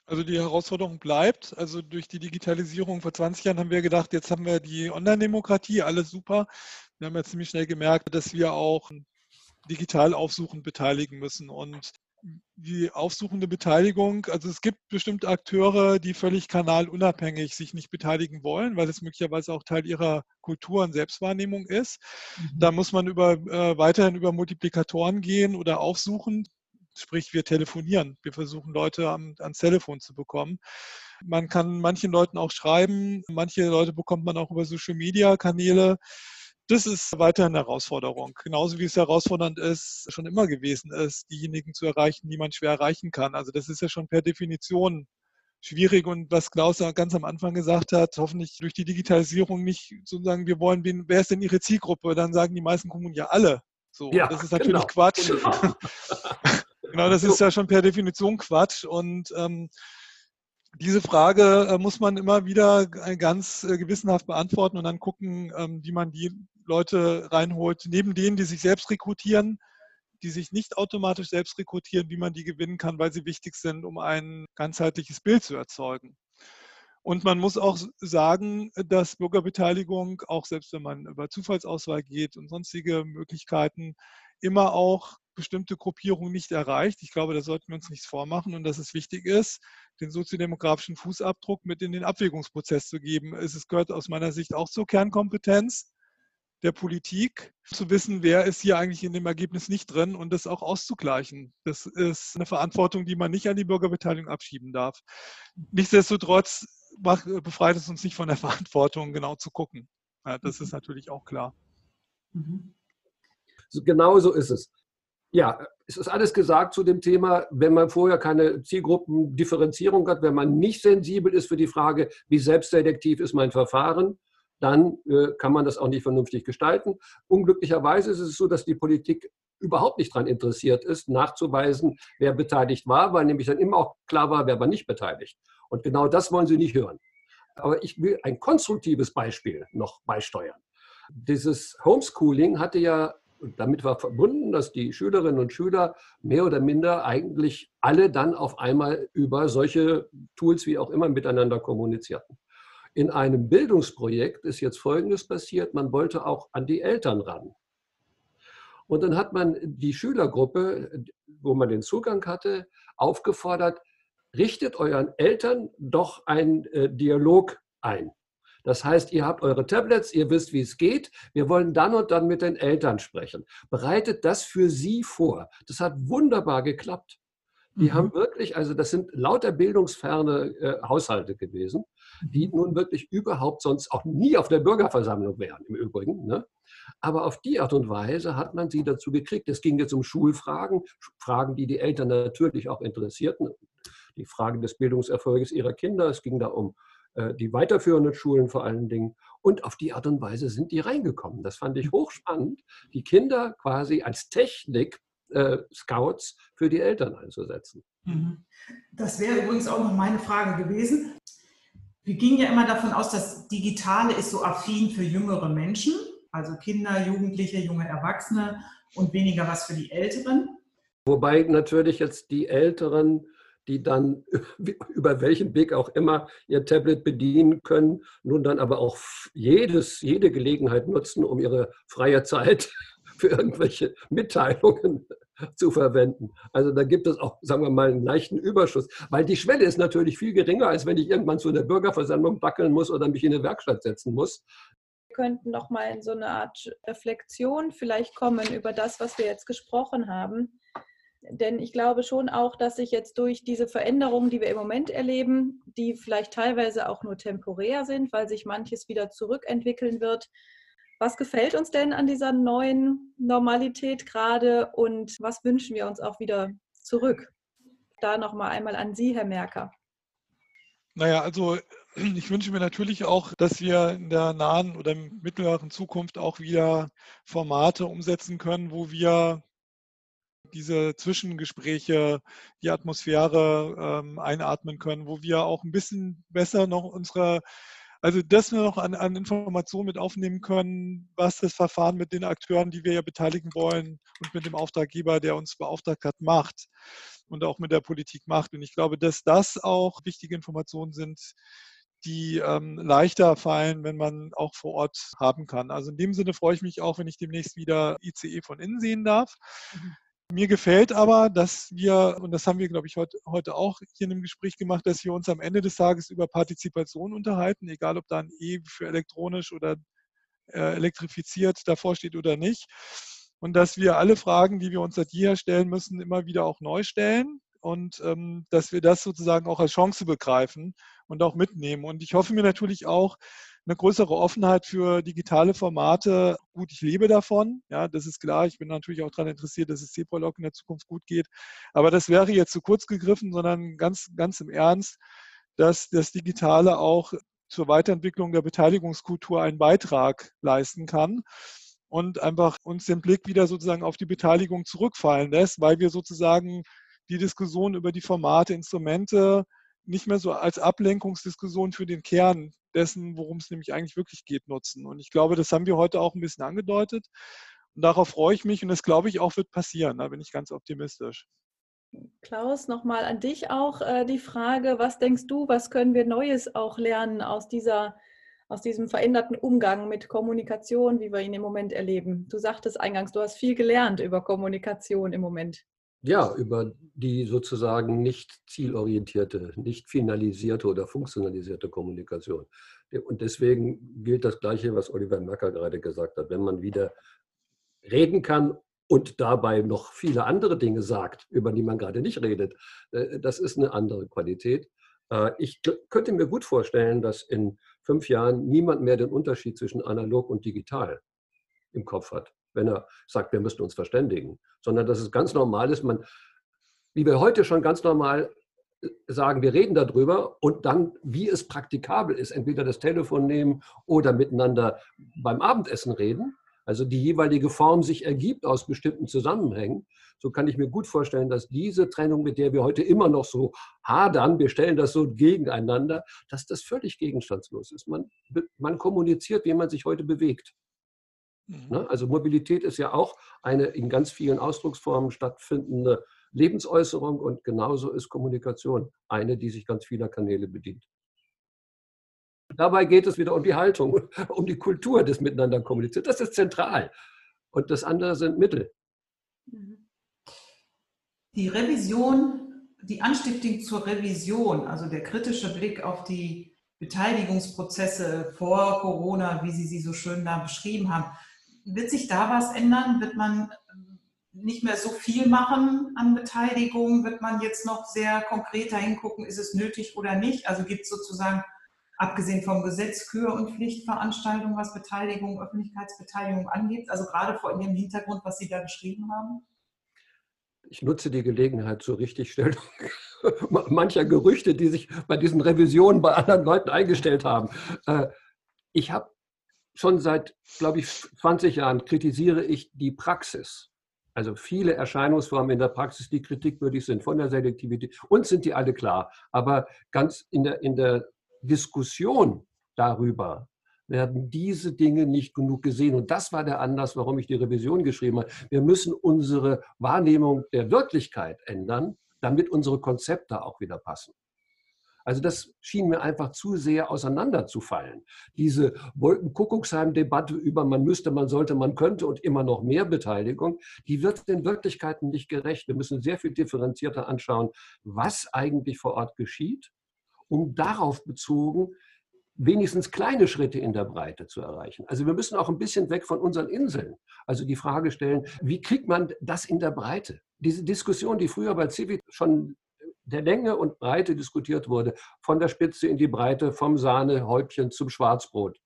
Also die Herausforderung bleibt. Also durch die Digitalisierung vor 20 Jahren haben wir gedacht, jetzt haben wir die Online-Demokratie, alles super. Wir haben ja ziemlich schnell gemerkt, dass wir auch digital aufsuchen beteiligen müssen. Und die aufsuchende Beteiligung, also es gibt bestimmte Akteure, die völlig kanalunabhängig sich nicht beteiligen wollen, weil es möglicherweise auch Teil ihrer Kultur und Selbstwahrnehmung ist. Mhm. Da muss man über, äh, weiterhin über Multiplikatoren gehen oder aufsuchen. Sprich, wir telefonieren. Wir versuchen Leute am, ans Telefon zu bekommen. Man kann manchen Leuten auch schreiben. Manche Leute bekommt man auch über Social-Media-Kanäle. Das ist weiterhin eine Herausforderung. Genauso wie es herausfordernd ist, schon immer gewesen ist, diejenigen zu erreichen, die man schwer erreichen kann. Also das ist ja schon per Definition schwierig und was Klaus ganz am Anfang gesagt hat, hoffentlich durch die Digitalisierung nicht sozusagen, wir wollen, wen, wer ist denn Ihre Zielgruppe? Dann sagen die meisten Kommunen ja alle. So, ja, das ist natürlich genau. Quatsch. Genau. genau, das ist ja schon per Definition Quatsch und ähm, diese Frage äh, muss man immer wieder ganz äh, gewissenhaft beantworten und dann gucken, ähm, wie man die Leute reinholt, neben denen, die sich selbst rekrutieren, die sich nicht automatisch selbst rekrutieren, wie man die gewinnen kann, weil sie wichtig sind, um ein ganzheitliches Bild zu erzeugen. Und man muss auch sagen, dass Bürgerbeteiligung, auch selbst wenn man über Zufallsauswahl geht und sonstige Möglichkeiten, immer auch bestimmte Gruppierungen nicht erreicht. Ich glaube, da sollten wir uns nichts vormachen und dass es wichtig ist, den soziodemografischen Fußabdruck mit in den Abwägungsprozess zu geben. Es gehört aus meiner Sicht auch zur Kernkompetenz der Politik, zu wissen, wer ist hier eigentlich in dem Ergebnis nicht drin und das auch auszugleichen. Das ist eine Verantwortung, die man nicht an die Bürgerbeteiligung abschieben darf. Nichtsdestotrotz befreit es uns nicht von der Verantwortung, genau zu gucken. Ja, das ist natürlich auch klar.
Mhm. Genau so ist es. Ja, es ist alles gesagt zu dem Thema, wenn man vorher keine Zielgruppendifferenzierung hat, wenn man nicht sensibel ist für die Frage, wie selbstdetektiv ist mein Verfahren, dann äh, kann man das auch nicht vernünftig gestalten. Unglücklicherweise ist es so, dass die Politik überhaupt nicht daran interessiert ist, nachzuweisen, wer beteiligt war, weil nämlich dann immer auch klar war, wer war nicht beteiligt. Und genau das wollen sie nicht hören. Aber ich will ein konstruktives Beispiel noch beisteuern. Dieses Homeschooling hatte ja damit war verbunden, dass die Schülerinnen und Schüler mehr oder minder eigentlich alle dann auf einmal über solche Tools wie auch immer miteinander kommunizierten. In einem Bildungsprojekt ist jetzt Folgendes passiert, man wollte auch an die Eltern ran. Und dann hat man die Schülergruppe, wo man den Zugang hatte, aufgefordert, richtet euren Eltern doch einen äh, Dialog ein. Das heißt, ihr habt eure Tablets, ihr wisst, wie es geht. Wir wollen dann und dann mit den Eltern sprechen. Bereitet das für sie vor. Das hat wunderbar geklappt. Die mhm. haben wirklich, also das sind lauter bildungsferne äh, Haushalte gewesen, die nun wirklich überhaupt sonst auch nie auf der Bürgerversammlung wären, im Übrigen. Ne? Aber auf die Art und Weise hat man sie dazu gekriegt. Es ging jetzt um Schulfragen, Fragen, die die Eltern natürlich auch interessierten. Die Fragen des Bildungserfolges ihrer Kinder. Es ging da um äh, die weiterführenden Schulen vor allen Dingen. Und auf die Art und Weise sind die reingekommen. Das fand ich hochspannend, die Kinder quasi als Technik äh, Scouts für die Eltern einzusetzen. Mhm.
Das wäre übrigens auch noch meine Frage gewesen. Wir gingen ja immer davon aus, dass Digitale ist so affin für jüngere Menschen, also Kinder, Jugendliche, junge Erwachsene und weniger was für die Älteren.
Wobei natürlich jetzt die Älteren, die dann über welchen Weg auch immer ihr Tablet bedienen können, nun dann aber auch jedes, jede Gelegenheit nutzen, um ihre freie Zeit für irgendwelche Mitteilungen zu verwenden. Also da gibt es auch, sagen wir mal, einen leichten Überschuss, weil die Schwelle ist natürlich viel geringer, als wenn ich irgendwann zu einer Bürgerversammlung dackeln muss oder mich in eine Werkstatt setzen muss.
Wir könnten noch mal in so eine Art Reflexion vielleicht kommen über das, was wir jetzt gesprochen haben. Denn ich glaube schon auch, dass sich jetzt durch diese Veränderungen, die wir im Moment erleben, die vielleicht teilweise auch nur temporär sind, weil sich manches wieder zurückentwickeln wird, was gefällt uns denn an dieser neuen Normalität gerade und was wünschen wir uns auch wieder zurück? Da nochmal einmal an Sie, Herr Merker.
Naja, also ich wünsche mir natürlich auch, dass wir in der nahen oder mittleren Zukunft auch wieder Formate umsetzen können, wo wir diese Zwischengespräche, die Atmosphäre ähm, einatmen können, wo wir auch ein bisschen besser noch unsere also, dass wir noch an, an Informationen mit aufnehmen können, was das Verfahren mit den Akteuren, die wir ja beteiligen wollen und mit dem Auftraggeber, der uns beauftragt hat, macht und auch mit der Politik macht. Und ich glaube, dass das auch wichtige Informationen sind, die ähm, leichter fallen, wenn man auch vor Ort haben kann. Also in dem Sinne freue ich mich auch, wenn ich demnächst wieder ICE von innen sehen darf. Mhm. Mir gefällt aber, dass wir, und das haben wir, glaube ich, heute, heute auch hier in dem Gespräch gemacht, dass wir uns am Ende des Tages über Partizipation unterhalten, egal ob da ein E für elektronisch oder äh, elektrifiziert davor steht oder nicht. Und dass wir alle Fragen, die wir uns seit jeher stellen müssen, immer wieder auch neu stellen und ähm, dass wir das sozusagen auch als Chance begreifen und auch mitnehmen. Und ich hoffe mir natürlich auch, eine größere Offenheit für digitale Formate. Gut, ich lebe davon, ja, das ist klar. Ich bin natürlich auch daran interessiert, dass es CPROLOG in der Zukunft gut geht. Aber das wäre jetzt zu kurz gegriffen, sondern ganz, ganz im Ernst, dass das Digitale auch zur Weiterentwicklung der Beteiligungskultur einen Beitrag leisten kann und einfach uns den Blick wieder sozusagen auf die Beteiligung zurückfallen lässt, weil wir sozusagen die Diskussion über die Formate, Instrumente nicht mehr so als Ablenkungsdiskussion für den Kern dessen, worum es nämlich eigentlich wirklich geht, nutzen. Und ich glaube, das haben wir heute auch ein bisschen angedeutet. Und darauf freue ich mich und das glaube ich auch wird passieren. Da bin ich ganz optimistisch.
Klaus, nochmal an dich auch äh, die Frage, was denkst du, was können wir Neues auch lernen aus, dieser, aus diesem veränderten Umgang mit Kommunikation, wie wir ihn im Moment erleben? Du sagtest eingangs, du hast viel gelernt über Kommunikation im Moment.
Ja, über die sozusagen nicht zielorientierte, nicht finalisierte oder funktionalisierte Kommunikation. Und deswegen gilt das Gleiche, was Oliver Merker gerade gesagt hat. Wenn man wieder reden kann und dabei noch viele andere Dinge sagt, über die man gerade nicht redet, äh, das ist eine andere Qualität. Äh, ich könnte mir gut vorstellen, dass in fünf Jahren niemand mehr den Unterschied zwischen analog und digital im Kopf hat wenn er sagt, wir müssten uns verständigen, sondern dass es ganz normal ist, man, wie wir heute schon ganz normal äh, sagen, wir reden darüber und dann, wie es praktikabel ist, entweder das Telefon nehmen oder miteinander beim Abendessen reden, also die jeweilige Form sich ergibt aus bestimmten Zusammenhängen, so kann ich mir gut vorstellen, dass diese Trennung, mit der wir heute immer noch so hadern, wir stellen das so gegeneinander, dass das völlig gegenstandslos ist. Man, man kommuniziert, wie man sich heute bewegt. Mhm. Ne? Also Mobilität ist ja auch eine in ganz vielen Ausdrucksformen stattfindende Lebensäußerung und genauso ist Kommunikation eine, die sich ganz vieler Kanäle bedient. Dabei geht es wieder um die Haltung, um die Kultur des Miteinander kommuniziert. Das ist zentral. Und das andere sind Mittel. Mhm.
Die Revision, die Anstiftung zur Revision, also der kritische Blick auf die Beteiligungsprozesse vor Corona, wie Sie sie so schön da beschrieben haben, wird sich da was ändern? Wird man ähm, nicht mehr so viel machen an Beteiligung? Wird man jetzt noch sehr konkreter hingucken, ist es nötig oder nicht? Also gibt es sozusagen, abgesehen vom Gesetz, Kür- und Pflichtveranstaltungen, was Beteiligung, Öffentlichkeitsbeteiligung angeht? Also gerade vor dem Hintergrund, was Sie da geschrieben haben?
Ich nutze die Gelegenheit zur Richtigstellung mancher Gerüchte, die sich bei diesen Revisionen bei anderen Leuten eingestellt haben. Äh, ich habe schon seit, glaube ich, 20 Jahren kritisiere ich die Praxis. Also viele Erscheinungsformen in der Praxis, die kritikwürdig sind, von der Selektivität. Uns sind die alle klar. Aber ganz in der, in der Diskussion darüber werden diese Dinge nicht genug gesehen. Und das war der Anlass, warum ich die Revision geschrieben habe. Wir müssen unsere Wahrnehmung der Wirklichkeit ändern, damit unsere Konzepte auch wieder passen. Also das schien mir einfach zu sehr auseinanderzufallen. Diese Wolkenkuckucksheim-Debatte über man müsste, man sollte, man könnte und immer noch mehr Beteiligung, die wird den Wirklichkeiten nicht gerecht. Wir müssen sehr viel differenzierter anschauen, was eigentlich vor Ort geschieht, um darauf bezogen wenigstens kleine Schritte in der Breite zu erreichen. Also wir müssen auch ein bisschen weg von unseren Inseln. Also die Frage stellen, wie kriegt man das in der Breite? Diese Diskussion, die früher bei Civic schon der Länge und Breite diskutiert wurde, von der Spitze in die Breite, vom Sahnehäubchen zum Schwarzbrot.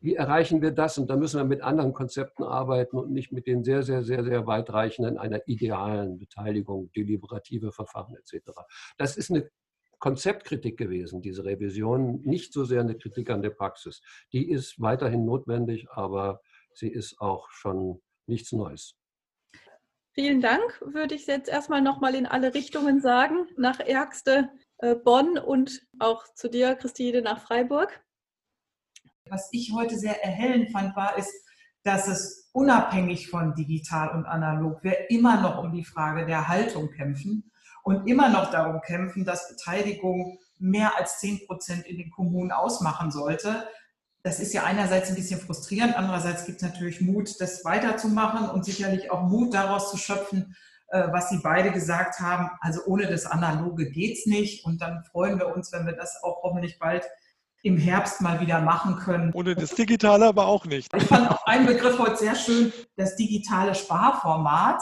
Wie erreichen wir das? Und da müssen wir mit anderen Konzepten arbeiten und nicht mit den sehr, sehr, sehr, sehr weitreichenden einer idealen Beteiligung, deliberative Verfahren etc. Das ist eine Konzeptkritik gewesen, diese Revision, nicht so sehr eine Kritik an der Praxis. Die ist weiterhin notwendig, aber sie ist auch schon nichts Neues.
Vielen Dank, würde ich jetzt erstmal nochmal in alle Richtungen sagen, nach Ärgste, äh, Bonn und auch zu dir, Christine, nach Freiburg.
Was ich heute sehr erhellend fand, war, ist, dass es unabhängig von digital und analog, wir immer noch um die Frage der Haltung kämpfen und immer noch darum kämpfen, dass Beteiligung mehr als 10 Prozent in den Kommunen ausmachen sollte. Das ist ja einerseits ein bisschen frustrierend, andererseits gibt es natürlich Mut, das weiterzumachen und sicherlich auch Mut daraus zu schöpfen, äh, was Sie beide gesagt haben. Also ohne das Analoge geht es nicht. Und dann freuen wir uns, wenn wir das auch hoffentlich bald im Herbst mal wieder machen können.
Ohne das Digitale aber auch nicht.
Ich fand auch einen Begriff heute sehr schön, das digitale Sparformat.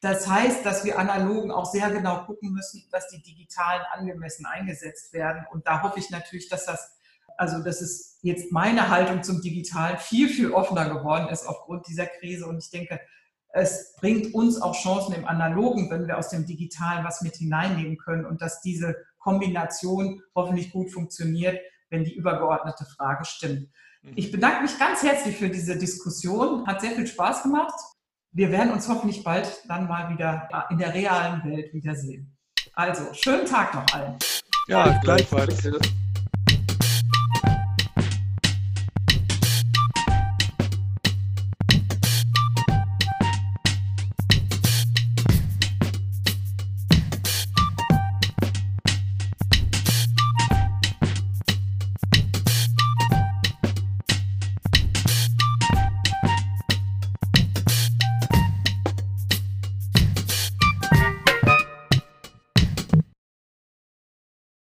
Das heißt, dass wir Analogen auch sehr genau gucken müssen, dass die digitalen angemessen eingesetzt werden. Und da hoffe ich natürlich, dass das, also das ist jetzt meine Haltung zum Digitalen viel, viel offener geworden ist aufgrund dieser Krise. Und ich denke, es bringt uns auch Chancen im Analogen, wenn wir aus dem Digitalen was mit hineinnehmen können und dass diese Kombination hoffentlich gut funktioniert, wenn die übergeordnete Frage stimmt. Mhm. Ich bedanke mich ganz herzlich für diese Diskussion. Hat sehr viel Spaß gemacht. Wir werden uns hoffentlich bald dann mal wieder in der realen Welt wiedersehen. Also, schönen Tag noch allen.
Ja, gleichfalls.